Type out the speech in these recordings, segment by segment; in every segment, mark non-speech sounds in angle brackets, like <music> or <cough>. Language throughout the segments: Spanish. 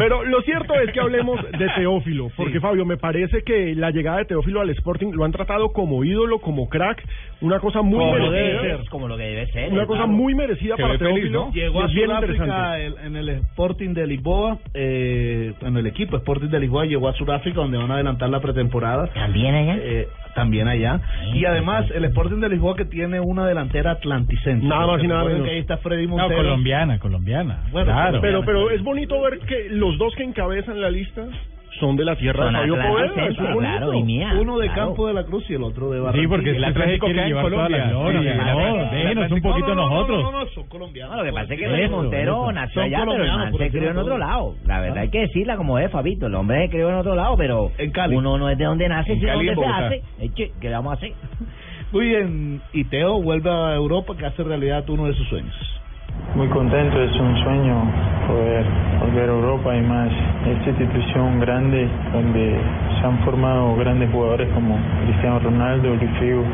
Pero lo cierto es que hablemos de Teófilo, porque Fabio, me parece que la llegada de Teófilo al Sporting lo han tratado como ídolo, como crack, una cosa muy Como merecida. debe ser, como lo que debe ser. Una cosa claro. muy merecida para feliz, Teófilo. ¿no? Llegó a Sudáfrica en el Sporting de Lisboa, eh, en el equipo Sporting de Lisboa llegó a Sudáfrica donde van a adelantar la pretemporada. ¿También allá? Eh, también allá. Y además el Sporting de Lisboa que tiene una delantera atlanticense. Nada más y nada menos. que ahí está Freddy No, Montero. colombiana, colombiana. Bueno, claro. Pero, pero es bonito ver que los dos que encabezan la lista son de la tierra Son de Fabio Poveda. claro, y mía. Uno de claro. Campo de la Cruz y el otro de Barranquilla. Sí, porque El Atlético quiere llevar toda la Colombia. gloria. Sí, no, déjenos un poquito no, no, nosotros. No, no, no, son colombianos. No, lo que pasa es que Freddy Montero eso. nació allá, pero el man se crió en otro lado. La verdad hay que decirla como es, Fabito. El hombre se crió en otro lado, pero En Cali. uno no es de donde nace, sino y donde se hace. Eche, ¿Qué le vamos a hacer? Muy bien, y Teo vuelve a Europa que hace realidad uno de sus sueños. Muy contento, es un sueño poder volver a Europa y más esta institución grande donde se han formado grandes jugadores como Cristiano Ronaldo, Luis Figo,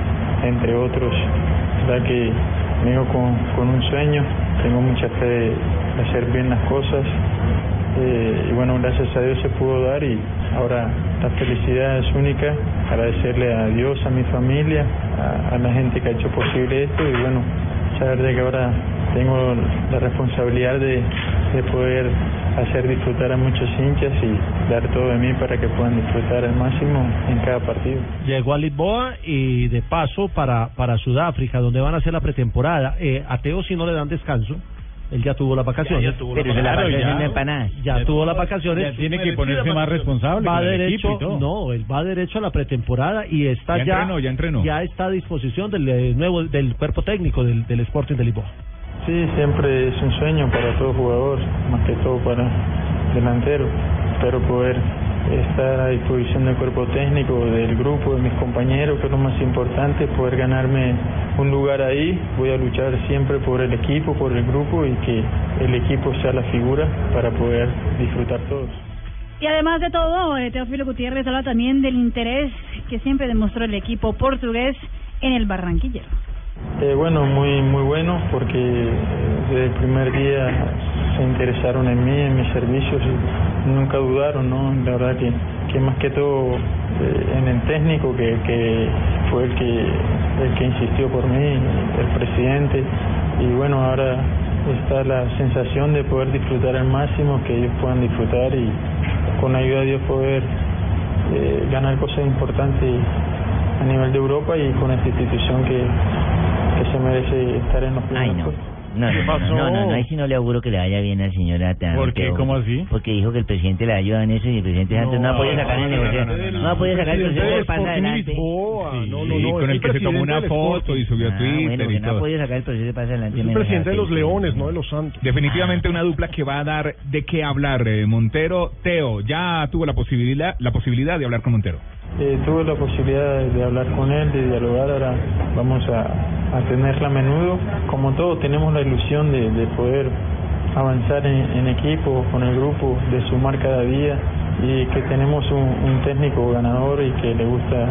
entre otros. La que vengo con, con un sueño, tengo mucha fe de hacer bien las cosas eh, y bueno, gracias a Dios se pudo dar y ahora la felicidad es única, agradecerle a Dios, a mi familia, a, a la gente que ha hecho posible esto y bueno, saber de que ahora tengo la responsabilidad de, de poder hacer disfrutar a muchos hinchas y dar todo de mí para que puedan disfrutar al máximo en cada partido. Llegó a Lisboa y de paso para, para Sudáfrica, donde van a hacer la pretemporada. Eh, a Teo si no le dan descanso, él ya tuvo las vacaciones. Ya, ya tuvo Pero la Claro, ya. tuvo las vacaciones. Ya tiene que ponerse más responsable va derecho, no, él va derecho a la pretemporada y está Ya ya, entrenó, ya entrenó. ya está a disposición del eh, nuevo del cuerpo técnico del, del Sporting de Lisboa. Sí, siempre es un sueño para todo jugador, más que todo para delantero. Espero poder estar a disposición del cuerpo técnico, del grupo, de mis compañeros, que es lo más importante, poder ganarme un lugar ahí. Voy a luchar siempre por el equipo, por el grupo y que el equipo sea la figura para poder disfrutar todos. Y además de todo, eh, Teófilo Gutiérrez habla también del interés que siempre demostró el equipo portugués en el Barranquillero. Eh, bueno, muy muy bueno porque eh, desde el primer día se interesaron en mí, en mis servicios y nunca dudaron, ¿no? La verdad que, que más que todo eh, en el técnico que, que fue el que el que insistió por mí, el presidente y bueno ahora está la sensación de poder disfrutar al máximo, que ellos puedan disfrutar y con ayuda de Dios poder eh, ganar cosas importantes a nivel de Europa y con esta institución que, que se merece estar en los Ay, primeros no. puestos. No, no, no, no, no, no, ahí sí no le auguro que le vaya bien al señor Atán. ¿Por qué? ¿Cómo así? Porque dijo que el presidente le ayuda en eso y el presidente Santos no, ha podido sacar el negocio. No, ha podido sacar el Presidente del Sporting adelante. No, no, no, con el que se tomó presidente una foto y subió a Ah, Twitter bueno, no ha podido sacar el proceso de pasa adelante. Es el presidente de los. Leones, no de los Santos. Definitivamente una dupla que va a dar de qué hablar, eh, Montero. Teo, ya tuvo la posibilidad, la posibilidad de hablar con Montero. Eh, tuve la posibilidad de, hablar con él, de dialogar, ahora vamos a, tenerla a menudo. Como todo, tenemos la ilusión de, de poder avanzar en, equipo, con el grupo, de sumar cada día y que tenemos un, un técnico ganador y que le gusta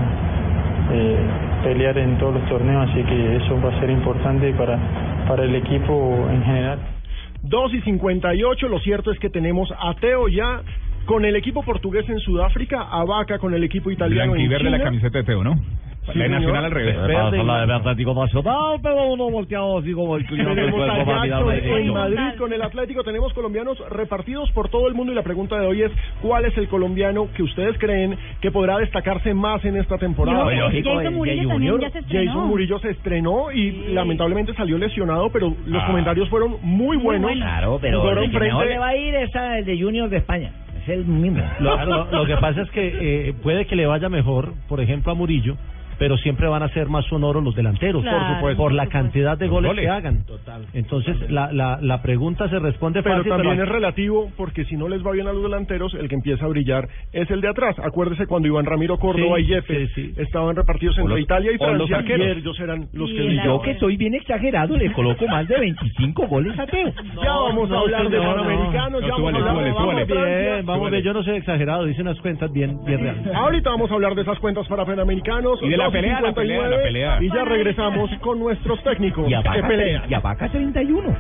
eh, pelear en todos los torneos, así que eso va a ser importante para, para el equipo en general. 2 y 58, lo cierto es que tenemos a Teo ya con el equipo portugués en Sudáfrica, a Vaca con el equipo italiano en Blanquiverde la camiseta de Teo, ¿no? Sí, la de. Nacional al revés. Verde y blanco. Atlético Nacional, pero uno volteado así como el en Madrid con el Atlético, tenemos colombianos repartidos por todo el mundo y la pregunta de hoy es ¿cuál es el colombiano que ustedes creen que podrá destacarse más en esta temporada? Ojo, lógico, Jason Murillo Junior. ya se estrenó. Jason Murillo se estrenó y lamentablemente salió lesionado, pero los Ah. comentarios fueron muy buenos. Claro, pero el que mejor frente- le va a ir es el de Junior de España. El lo- lo que pasa es que eh, puede que le vaya mejor, por ejemplo, a Murillo, pero siempre van a ser más sonoros los delanteros, Claro, por supuesto, por la cantidad de goles, goles. que hagan. Total. Entonces, la, la, la pregunta se responde Pero fácil, también pero- es relativo porque si no les va bien a los delanteros, el que empieza a brillar es el de atrás. Acuérdese cuando Iván Ramiro Córdoba Sí, y Jefe sí, sí. estaban repartidos entre los- Italia y los Francia y ellos eran los Y que brillaban. Yo que soy bien exagerado le coloco más de 25 goles a Teo. <laughs> Ya vamos a hablar de. Panamericanos, No, ya vamos a hablar de. Vamos, yo no soy exagerado, hice unas cuentas bien, bien reales. Ahorita vamos a hablar de esas cuentas para Panamericanos. Y de la 12 pelea, la pelea, la 59, pelea. Y ya regresamos con nuestros técnicos. Y a que Vaca, pelean. y a Vaca 31.